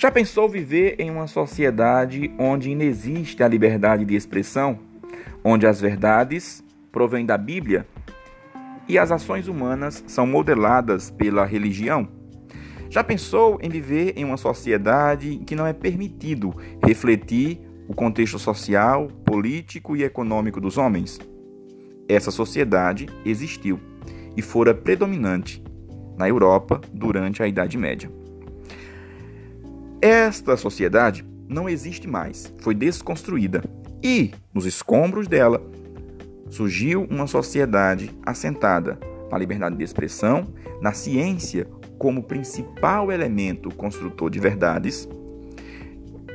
Já pensou viver em uma sociedade onde inexiste a liberdade de expressão, onde as verdades provêm da Bíblia e as ações humanas são modeladas pela religião? Já pensou em viver em uma sociedade que não é permitido refletir o contexto social, político e econômico dos homens? Essa sociedade existiu e fora predominante na Europa durante a Idade Média. Esta sociedade não existe mais, foi desconstruída e, nos escombros dela, surgiu uma sociedade assentada na liberdade de expressão, na ciência como principal elemento construtor de verdades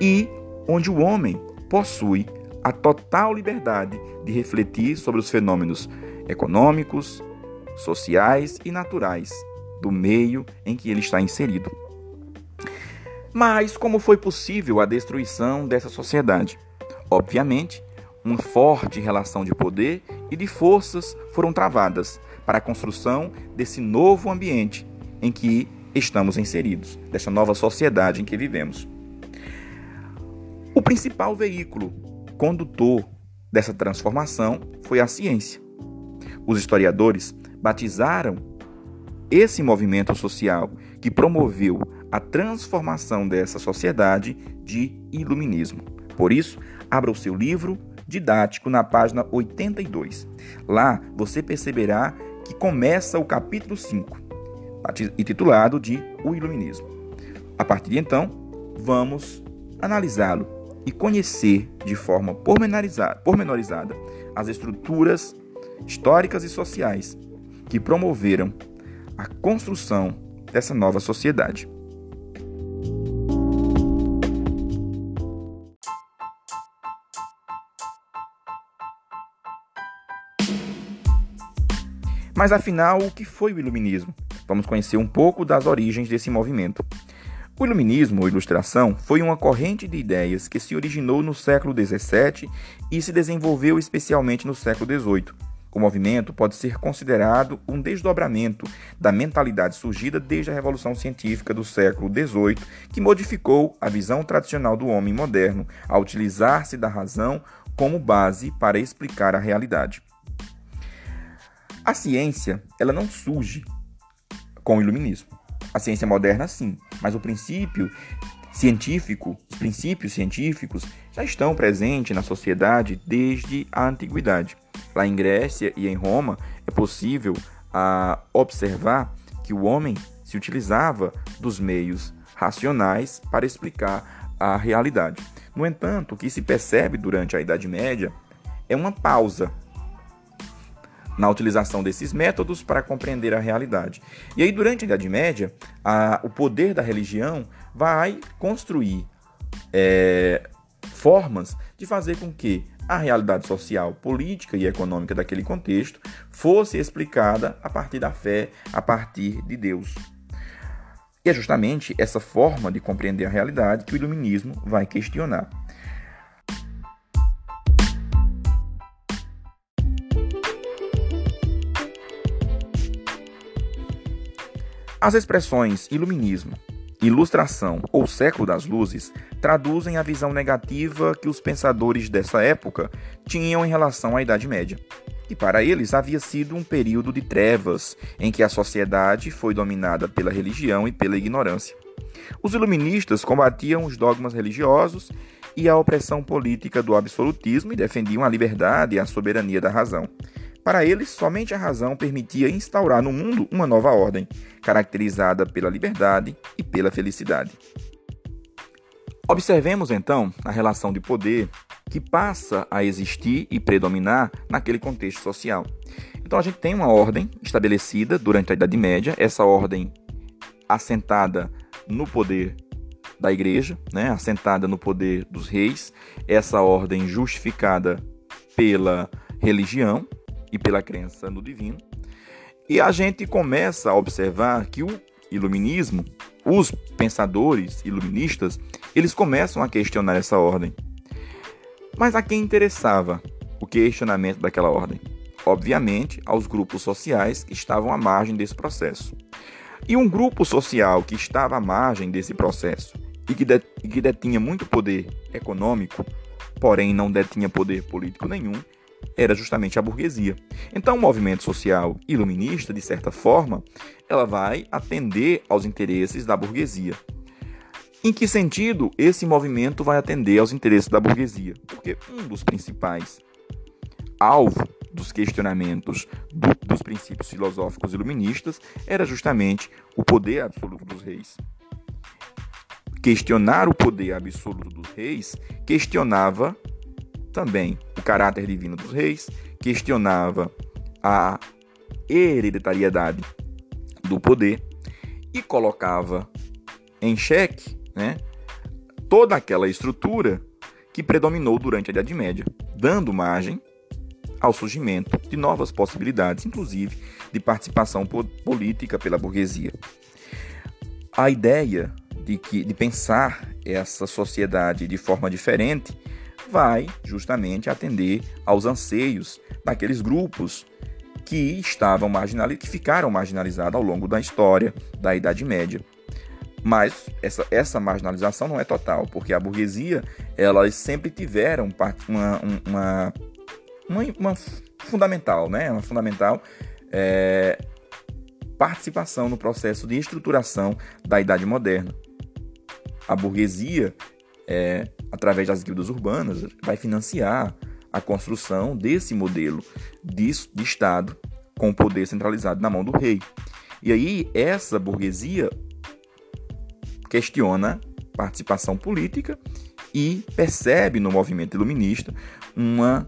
e onde o homem possui a total liberdade de refletir sobre os fenômenos econômicos, sociais e naturais do meio em que ele está inserido. Mas como foi possível a destruição dessa sociedade? Obviamente, uma forte relação de poder e de forças foram travadas para a construção desse novo ambiente em que estamos inseridos, dessa nova sociedade em que vivemos. O principal veículo condutor dessa transformação foi a ciência. Os historiadores batizaram esse movimento social que promoveu a transformação dessa sociedade de iluminismo. Por isso, abra o seu livro didático na página 82. Lá você perceberá que começa o capítulo 5, intitulado de O Iluminismo. A partir de então, vamos analisá-lo e conhecer de forma pormenorizada as estruturas históricas e sociais que promoveram a construção dessa nova sociedade. Mas afinal, o que foi o Iluminismo? Vamos conhecer um pouco das origens desse movimento. O Iluminismo, ou Ilustração, foi uma corrente de ideias que se originou no século XVII e se desenvolveu especialmente no século XVIII. O movimento pode ser considerado um desdobramento da mentalidade surgida desde a Revolução Científica do século XVIII, que modificou a visão tradicional do homem moderno a utilizar-se da razão como base para explicar a realidade. A ciência, ela não surge com o iluminismo. A ciência moderna sim, mas o princípio científico, os princípios científicos já estão presentes na sociedade desde a antiguidade. Lá em Grécia e em Roma é possível a, observar que o homem se utilizava dos meios racionais para explicar a realidade. No entanto, o que se percebe durante a Idade Média é uma pausa na utilização desses métodos para compreender a realidade. E aí, durante a Idade Média, a, o poder da religião vai construir é, formas de fazer com que a realidade social, política e econômica daquele contexto fosse explicada a partir da fé, a partir de Deus. E é justamente essa forma de compreender a realidade que o iluminismo vai questionar. As expressões iluminismo, ilustração ou século das luzes traduzem a visão negativa que os pensadores dessa época tinham em relação à Idade Média. E para eles havia sido um período de trevas em que a sociedade foi dominada pela religião e pela ignorância. Os iluministas combatiam os dogmas religiosos e a opressão política do absolutismo e defendiam a liberdade e a soberania da razão. Para eles, somente a razão permitia instaurar no mundo uma nova ordem, caracterizada pela liberdade e pela felicidade. Observemos então a relação de poder que passa a existir e predominar naquele contexto social. Então a gente tem uma ordem estabelecida durante a Idade Média, essa ordem assentada no poder da igreja, né, assentada no poder dos reis, essa ordem justificada pela religião, e pela crença no divino. E a gente começa a observar que o iluminismo, os pensadores iluministas, eles começam a questionar essa ordem. Mas a quem interessava o questionamento daquela ordem? Obviamente, aos grupos sociais que estavam à margem desse processo. E um grupo social que estava à margem desse processo e que, e que detinha muito poder econômico, porém não detinha poder político nenhum, era justamente a burguesia. Então, o movimento social iluminista, de certa forma, ela vai atender aos interesses da burguesia. Em que sentido esse movimento vai atender aos interesses da burguesia? Porque um dos principais alvos dos questionamentos do, dos princípios filosóficos iluministas era justamente o poder absoluto dos reis. Questionar o poder absoluto dos reis questionava também caráter divino dos reis, questionava a hereditariedade do poder e colocava em xeque né, toda aquela estrutura que predominou durante a Idade Média, dando margem ao surgimento de novas possibilidades, inclusive de participação política pela burguesia. A ideia de, que, de pensar essa sociedade de forma diferente vai justamente atender aos anseios daqueles grupos que estavam marginalizados, que ficaram marginalizados ao longo da história da Idade Média. Mas essa, essa marginalização não é total, porque a burguesia elas sempre tiveram uma, uma, uma, uma fundamental, né? Uma fundamental é, participação no processo de estruturação da Idade Moderna. A burguesia é, através das guildas urbanas, vai financiar a construção desse modelo de, de Estado com o poder centralizado na mão do rei. E aí, essa burguesia questiona participação política e percebe no movimento iluminista uma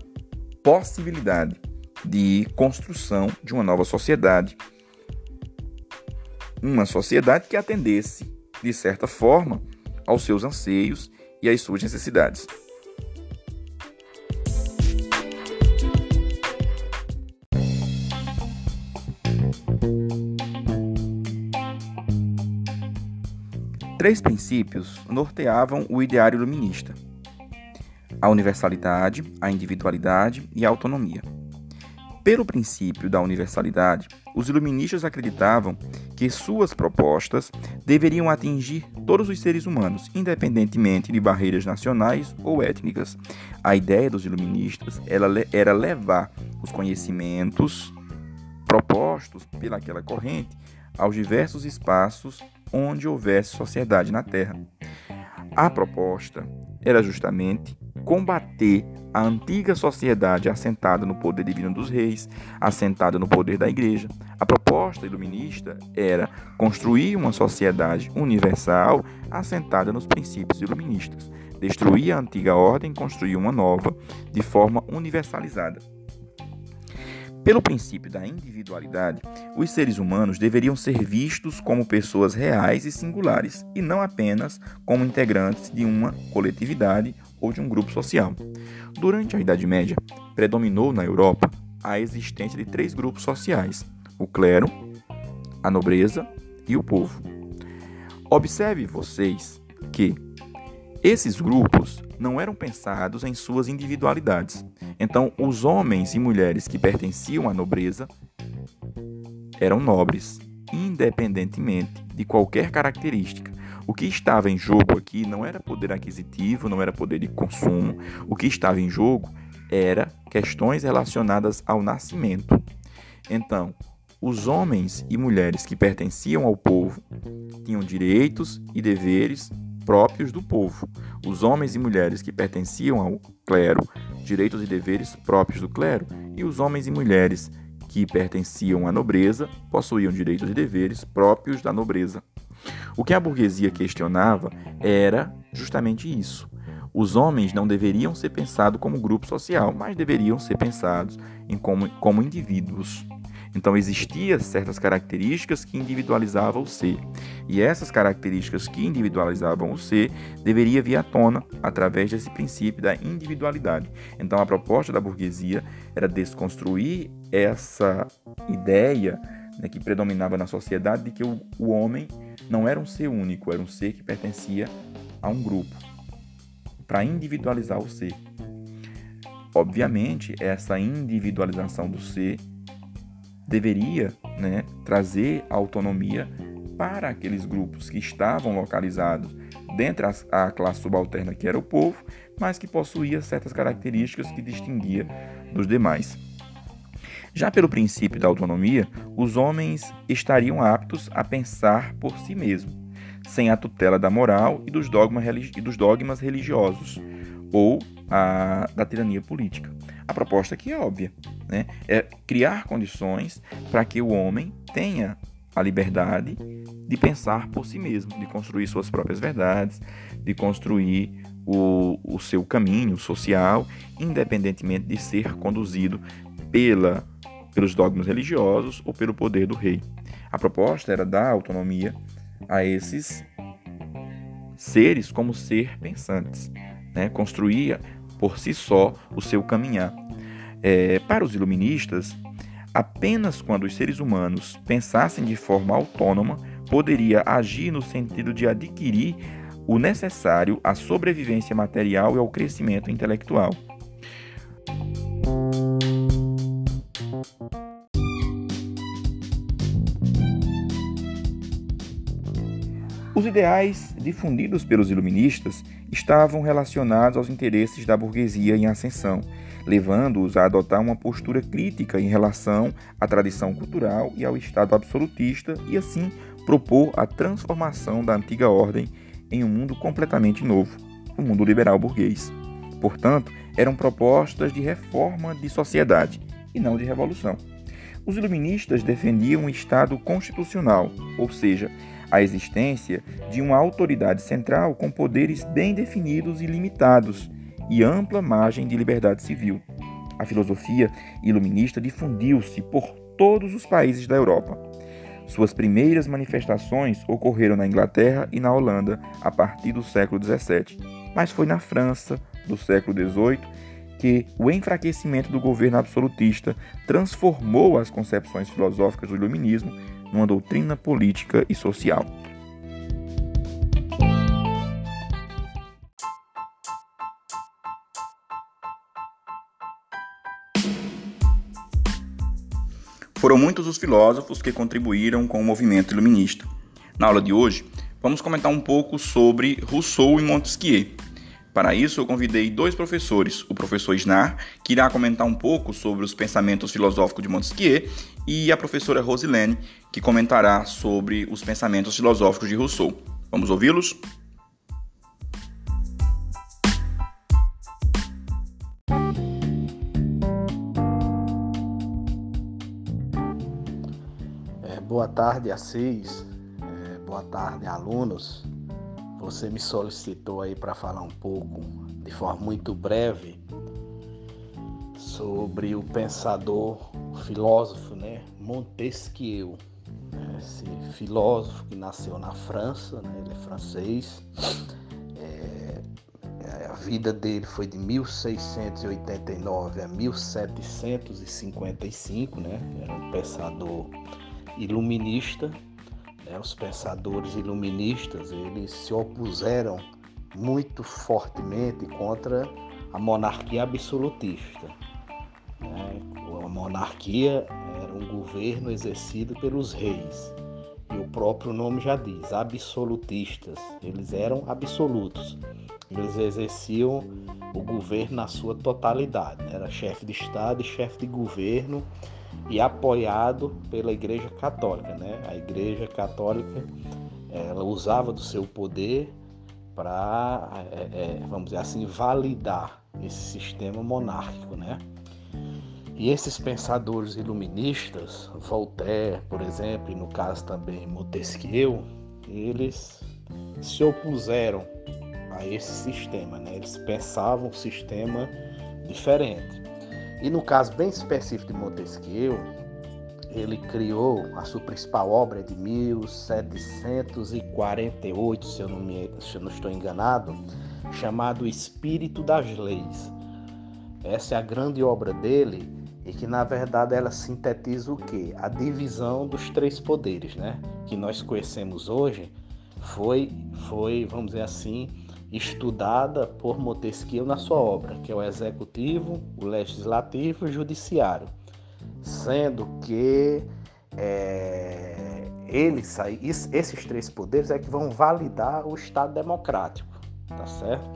possibilidade de construção de uma nova sociedade. Uma sociedade que atendesse, de certa forma, aos seus anseios e as suas necessidades. Três princípios norteavam o ideário iluminista: a universalidade, a individualidade e a autonomia. Pelo princípio da universalidade, os iluministas acreditavam que suas propostas deveriam atingir todos os seres humanos, independentemente de barreiras nacionais ou étnicas. A ideia dos iluministas era levar os conhecimentos propostos pelaquela corrente aos diversos espaços onde houvesse sociedade na Terra. A proposta era justamente combater a antiga sociedade assentada no poder divino dos reis, assentada no poder da igreja. A proposta iluminista era construir uma sociedade universal assentada nos princípios iluministas, destruir a antiga ordem e construir uma nova de forma universalizada. Pelo princípio da individualidade, os seres humanos deveriam ser vistos como pessoas reais e singulares, e não apenas como integrantes de uma coletividade ou de um grupo social. Durante a Idade Média, predominou na Europa a existência de três grupos sociais: o clero, a nobreza e o povo. Observe vocês que esses grupos não eram pensados em suas individualidades. Então, os homens e mulheres que pertenciam à nobreza eram nobres, independentemente de qualquer característica. O que estava em jogo aqui não era poder aquisitivo, não era poder de consumo. O que estava em jogo era questões relacionadas ao nascimento. Então, os homens e mulheres que pertenciam ao povo tinham direitos e deveres próprios do povo. Os homens e mulheres que pertenciam ao clero, direitos e deveres próprios do clero, e os homens e mulheres que pertenciam à nobreza possuíam direitos e deveres próprios da nobreza. O que a burguesia questionava era justamente isso. Os homens não deveriam ser pensados como grupo social, mas deveriam ser pensados em como, como indivíduos. Então existiam certas características que individualizavam o ser. E essas características que individualizavam o ser deveria vir à tona através desse princípio da individualidade. Então a proposta da burguesia era desconstruir essa ideia né, que predominava na sociedade de que o, o homem não era um ser único, era um ser que pertencia a um grupo, para individualizar o ser. Obviamente, essa individualização do ser deveria né, trazer autonomia para aqueles grupos que estavam localizados dentro da classe subalterna que era o povo, mas que possuía certas características que distinguia dos demais. Já pelo princípio da autonomia, os homens estariam aptos a pensar por si mesmos, sem a tutela da moral e dos dogmas, e dos dogmas religiosos ou a, da tirania política. A proposta aqui é óbvia, né? é criar condições para que o homem tenha a liberdade de pensar por si mesmo, de construir suas próprias verdades, de construir o, o seu caminho social, independentemente de ser conduzido pela pelos dogmas religiosos ou pelo poder do rei. A proposta era dar autonomia a esses seres como ser pensantes, né? construía por si só o seu caminhar. É, para os iluministas, apenas quando os seres humanos pensassem de forma autônoma, poderia agir no sentido de adquirir o necessário à sobrevivência material e ao crescimento intelectual. Os ideais difundidos pelos iluministas estavam relacionados aos interesses da burguesia em ascensão, levando-os a adotar uma postura crítica em relação à tradição cultural e ao Estado absolutista e assim propor a transformação da antiga ordem em um mundo completamente novo, o mundo liberal burguês. Portanto, eram propostas de reforma de sociedade e não de revolução. Os iluministas defendiam um Estado constitucional, ou seja, a existência de uma autoridade central com poderes bem definidos e limitados e ampla margem de liberdade civil. A filosofia iluminista difundiu-se por todos os países da Europa. Suas primeiras manifestações ocorreram na Inglaterra e na Holanda a partir do século XVII, mas foi na França, do século XVIII, que o enfraquecimento do governo absolutista transformou as concepções filosóficas do iluminismo numa doutrina política e social. Foram muitos os filósofos que contribuíram com o movimento iluminista. Na aula de hoje, vamos comentar um pouco sobre Rousseau e Montesquieu, para isso, eu convidei dois professores, o professor Snar, que irá comentar um pouco sobre os pensamentos filosóficos de Montesquieu, e a professora Rosilene, que comentará sobre os pensamentos filosóficos de Rousseau. Vamos ouvi-los? É, boa tarde, Assis. É, boa tarde, alunos. Você me solicitou aí para falar um pouco, de forma muito breve, sobre o pensador, o filósofo, né, Montesquieu. Esse filósofo que nasceu na França, né, ele é francês. É, a vida dele foi de 1689 a 1755, né? Era um pensador iluminista né, os pensadores iluministas, eles se opuseram muito fortemente contra a monarquia absolutista. Né? A monarquia era um governo exercido pelos reis. E o próprio nome já diz, absolutistas. Eles eram absolutos. Eles exerciam o governo na sua totalidade. Né? Era chefe de Estado e chefe de governo e apoiado pela Igreja Católica. Né? A Igreja Católica ela usava do seu poder para, é, é, vamos dizer assim, validar esse sistema monárquico. Né? E esses pensadores iluministas, Voltaire, por exemplo, e no caso também Montesquieu, eles se opuseram a esse sistema, né? eles pensavam um sistema diferente. E no caso bem específico de Montesquieu, ele criou a sua principal obra de 1748, se eu não, me, se eu não estou enganado, chamado Espírito das Leis. Essa é a grande obra dele e que na verdade ela sintetiza o que? A divisão dos três poderes, né? Que nós conhecemos hoje foi, foi, vamos dizer assim, estudada por Montesquieu na sua obra, que é o executivo, o legislativo e o judiciário, sendo que é, eles, esses três poderes é que vão validar o Estado democrático, tá certo?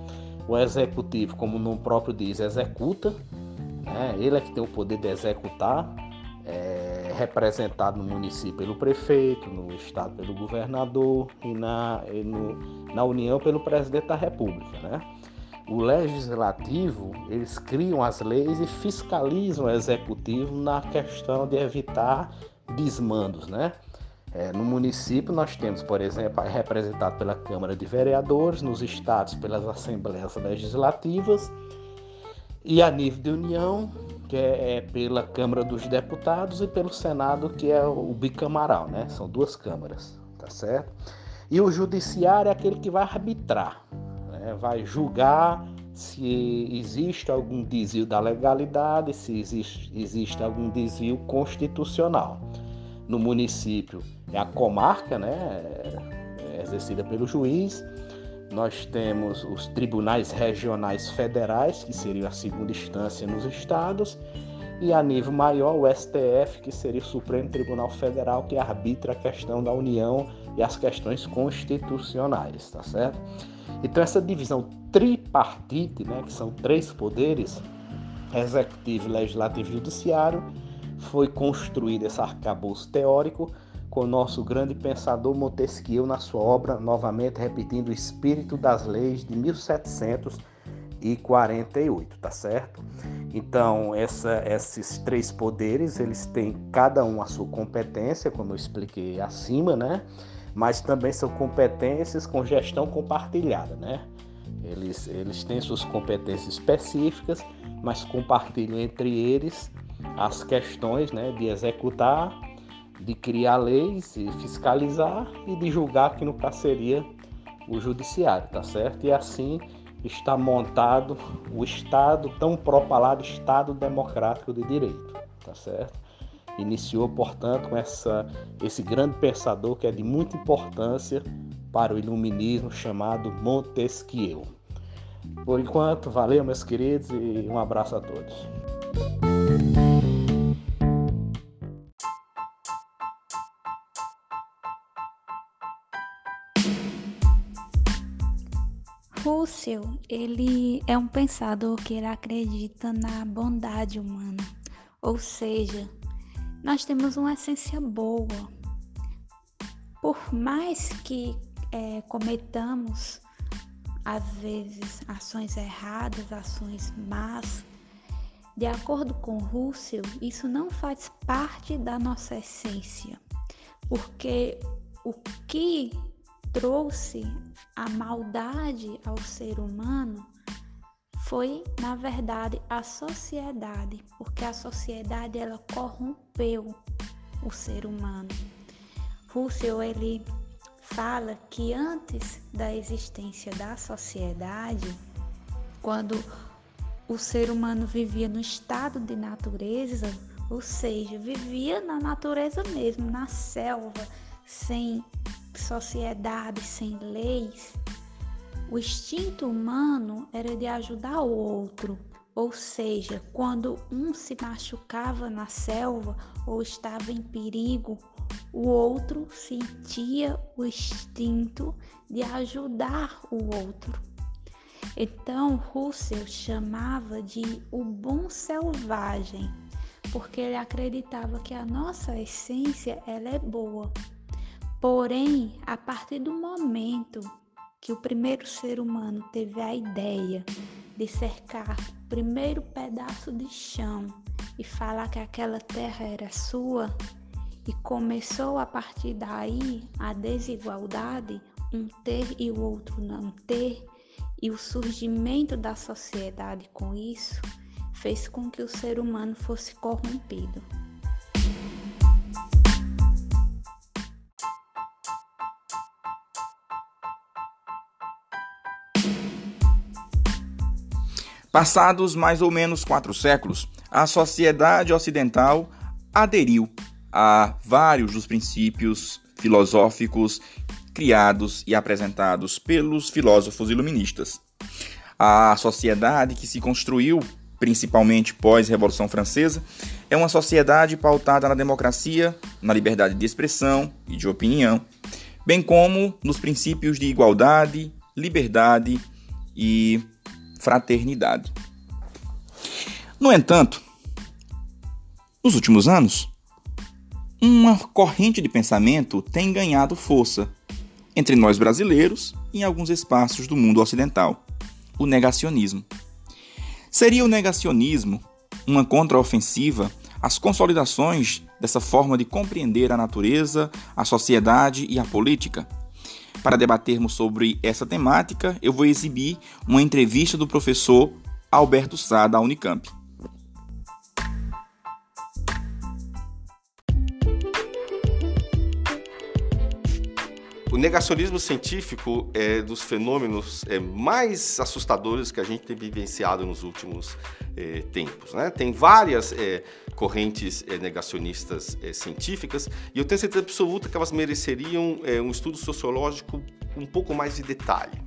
O executivo, como o nome próprio diz, executa, né? ele é que tem o poder de executar, é, representado no município pelo prefeito, no estado pelo governador e na, e no, na União pelo presidente da República, né? O legislativo, eles criam as leis e fiscalizam o executivo na questão de evitar desmandos, né? É, no município nós temos, por exemplo, representado pela Câmara de Vereadores, nos estados pelas Assembleias Legislativas e a nível de União, que é, é pela Câmara dos Deputados e pelo Senado, que é o bicamaral, né? São duas câmaras, tá certo? E o Judiciário é aquele que vai arbitrar, né? vai julgar se existe algum desvio da legalidade, se existe, existe algum desvio constitucional. No município é a comarca, né, é exercida pelo juiz. Nós temos os tribunais regionais federais, que seria a segunda instância nos estados, e a nível maior o STF, que seria o Supremo Tribunal Federal, que arbitra a questão da União e as questões constitucionais, tá certo? Então essa divisão tripartite, né, que são três poderes, executivo, legislativo e judiciário, foi construído esse arcabouço teórico com o nosso grande pensador Montesquieu na sua obra, novamente repetindo o espírito das leis de 1748, tá certo? Então, essa, esses três poderes, eles têm cada um a sua competência, como eu expliquei acima, né? Mas também são competências com gestão compartilhada, né? Eles, eles têm suas competências específicas, mas compartilham entre eles as questões né, de executar, de criar leis e fiscalizar e de julgar, que no caso seria o judiciário, tá certo? E assim está montado o Estado tão propalado Estado democrático de direito, tá certo? Iniciou, portanto, com essa, esse grande pensador que é de muita importância para o iluminismo chamado Montesquieu. Por enquanto, valeu, meus queridos, e um abraço a todos. Ele é um pensador que ele acredita na bondade humana, ou seja, nós temos uma essência boa. Por mais que é, cometamos às vezes ações erradas, ações más, de acordo com Russell, isso não faz parte da nossa essência, porque o que trouxe a maldade ao ser humano foi, na verdade, a sociedade, porque a sociedade ela corrompeu o ser humano. Russell ele fala que antes da existência da sociedade, quando o ser humano vivia no estado de natureza, ou seja, vivia na natureza mesmo, na selva, sem sociedade, sem leis, o instinto humano era de ajudar o outro, ou seja, quando um se machucava na selva ou estava em perigo, o outro sentia o instinto de ajudar o outro. Então, Russell chamava de o bom selvagem, porque ele acreditava que a nossa essência ela é boa. Porém, a partir do momento que o primeiro ser humano teve a ideia de cercar o primeiro pedaço de chão e falar que aquela terra era sua, e começou a partir daí a desigualdade, um ter e o outro não ter, e o surgimento da sociedade com isso fez com que o ser humano fosse corrompido. Passados mais ou menos quatro séculos, a sociedade ocidental aderiu a vários dos princípios filosóficos criados e apresentados pelos filósofos iluministas. A sociedade que se construiu principalmente pós-Revolução Francesa, é uma sociedade pautada na democracia, na liberdade de expressão e de opinião, bem como nos princípios de igualdade, liberdade e fraternidade. No entanto, nos últimos anos, uma corrente de pensamento tem ganhado força entre nós brasileiros e em alguns espaços do mundo ocidental: o negacionismo. Seria o negacionismo uma contraofensiva às consolidações dessa forma de compreender a natureza, a sociedade e a política? Para debatermos sobre essa temática, eu vou exibir uma entrevista do professor Alberto Sá, da Unicamp. Negacionismo científico é dos fenômenos é, mais assustadores que a gente tem vivenciado nos últimos é, tempos. Né? Tem várias é, correntes é, negacionistas é, científicas e eu tenho certeza absoluta que elas mereceriam é, um estudo sociológico um pouco mais de detalhe.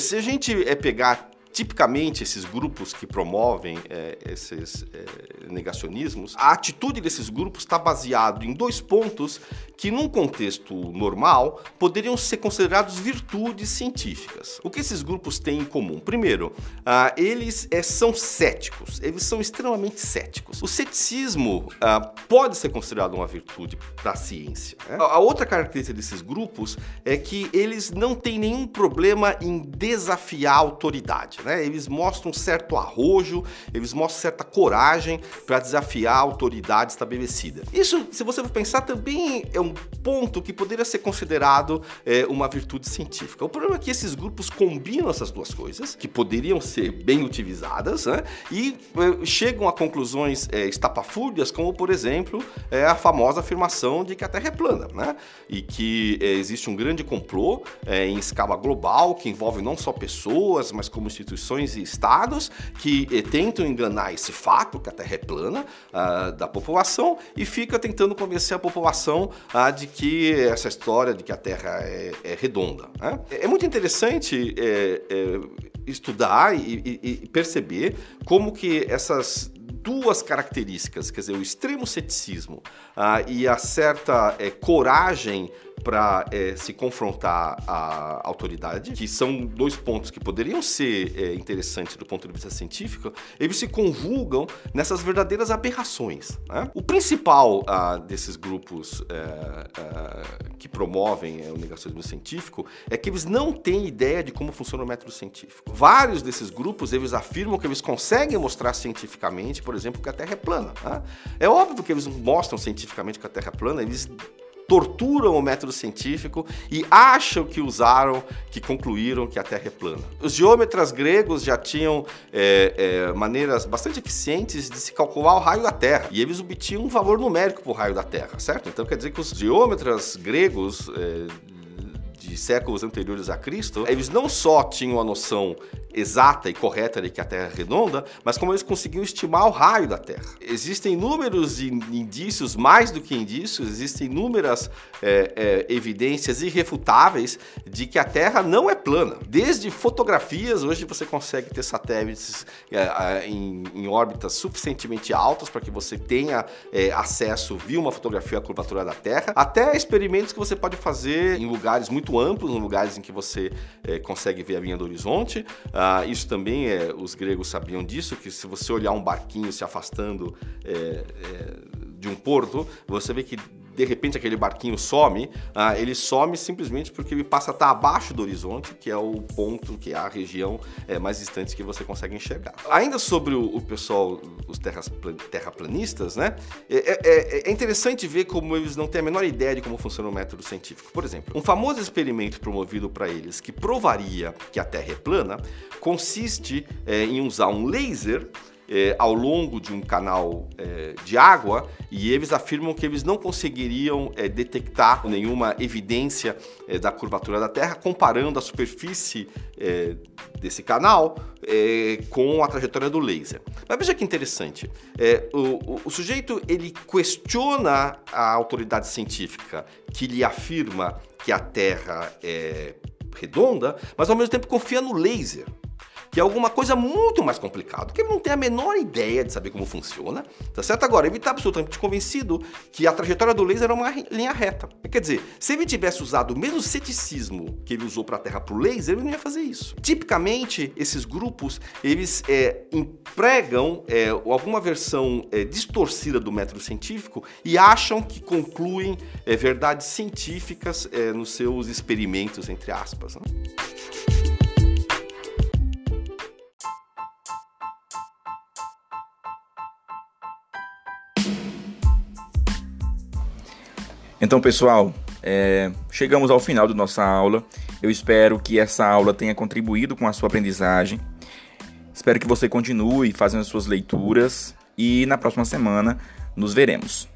Se a gente é pegar tipicamente esses grupos que promovem é, esses é, negacionismos, a atitude desses grupos está baseado em dois pontos que, num contexto normal, poderiam ser considerados virtudes científicas. O que esses grupos têm em comum? Primeiro, ah, eles é, são céticos, eles são extremamente céticos. O ceticismo ah, pode ser considerado uma virtude para a ciência. Né? A outra característica desses grupos é que eles não têm nenhum problema em desafiar a autoridade né? Eles mostram um certo arrojo, eles mostram certa coragem para desafiar a autoridade estabelecida. Isso, se você for pensar, também é um ponto que poderia ser considerado é, uma virtude científica. O problema é que esses grupos combinam essas duas coisas, que poderiam ser bem utilizadas, né? e é, chegam a conclusões é, estapafúrdias, como, por exemplo, é, a famosa afirmação de que a Terra é plana, né? e que é, existe um grande complô é, em escala global que envolve não só pessoas, mas como instituições e estados que eh, tentam enganar esse fato, que a Terra é plana, ah, da população e fica tentando convencer a população ah, de que essa história de que a Terra é, é redonda. Né? É muito interessante é, é, estudar e, e, e perceber como que essas duas características, quer dizer, o extremo ceticismo ah, e a certa é, coragem para é, se confrontar à autoridade, que são dois pontos que poderiam ser é, interessantes do ponto de vista científico, eles se conjugam nessas verdadeiras aberrações. Né? O principal ah, desses grupos é, é que promovem é, o negacionismo científico é que eles não têm ideia de como funciona o método científico. Vários desses grupos eles afirmam que eles conseguem mostrar cientificamente, por exemplo, que a Terra é plana. Né? É óbvio que eles mostram cientificamente que a Terra é plana, eles torturam o método científico e acham que usaram, que concluíram que a Terra é plana. Os geômetras gregos já tinham é, é, maneiras bastante eficientes de se calcular o raio da Terra e eles obtinham um valor numérico para o raio da Terra, certo? Então quer dizer que os geômetras gregos é, de séculos anteriores a Cristo, eles não só tinham a noção exata e correta de que a Terra é redonda, mas como eles conseguiam estimar o raio da Terra. Existem inúmeros indícios, mais do que indícios, existem inúmeras é, é, evidências irrefutáveis de que a Terra não é plana. Desde fotografias, hoje você consegue ter satélites é, em, em, órbitas suficientemente altas para que você tenha é, acesso via uma fotografia à curvatura da Terra, até experimentos que você pode fazer em lugares muito amplos, em lugares em que você é, consegue ver a linha do horizonte. Ah, isso também é, os gregos sabiam disso, que se você olhar um barquinho se afastando é, é, de um porto, você vê que de repente aquele barquinho some, ah, ele some simplesmente porque ele passa a estar abaixo do horizonte, que é o ponto, que é a região é, mais distante que você consegue enxergar. Ainda sobre o, o pessoal, os terras, terraplanistas, né? É, é, é, é, interessante ver como eles não têm a menor ideia de como funciona o método científico. Por exemplo, um famoso experimento promovido para eles que provaria que a Terra é plana consiste é, em usar um laser é, ao longo de um canal é, de água e eles afirmam que eles não conseguiriam é, detectar nenhuma evidência é, da curvatura da Terra comparando a superfície é, desse canal é, com a trajetória do laser. Mas veja que interessante, o, o, o sujeito ele questiona a autoridade científica que lhe afirma que a Terra é redonda, mas ao mesmo tempo confia no laser que é alguma coisa muito mais complicada, que ele não tem a menor ideia de saber como funciona, tá certo? Agora, ele está absolutamente convencido que a trajetória do laser é uma linha reta. Quer dizer, se ele tivesse usado o mesmo ceticismo que ele usou para a Terra para o laser, ele não ia fazer isso. Tipicamente, esses grupos, eles é, empregam é, alguma versão é, distorcida do método científico e acham que concluem é, verdades científicas é, nos seus experimentos, entre aspas. Né? Então, pessoal, é, chegamos ao final da nossa aula. Eu espero que essa aula tenha contribuído com a sua aprendizagem. Espero que você continue fazendo suas leituras e na próxima semana nos veremos.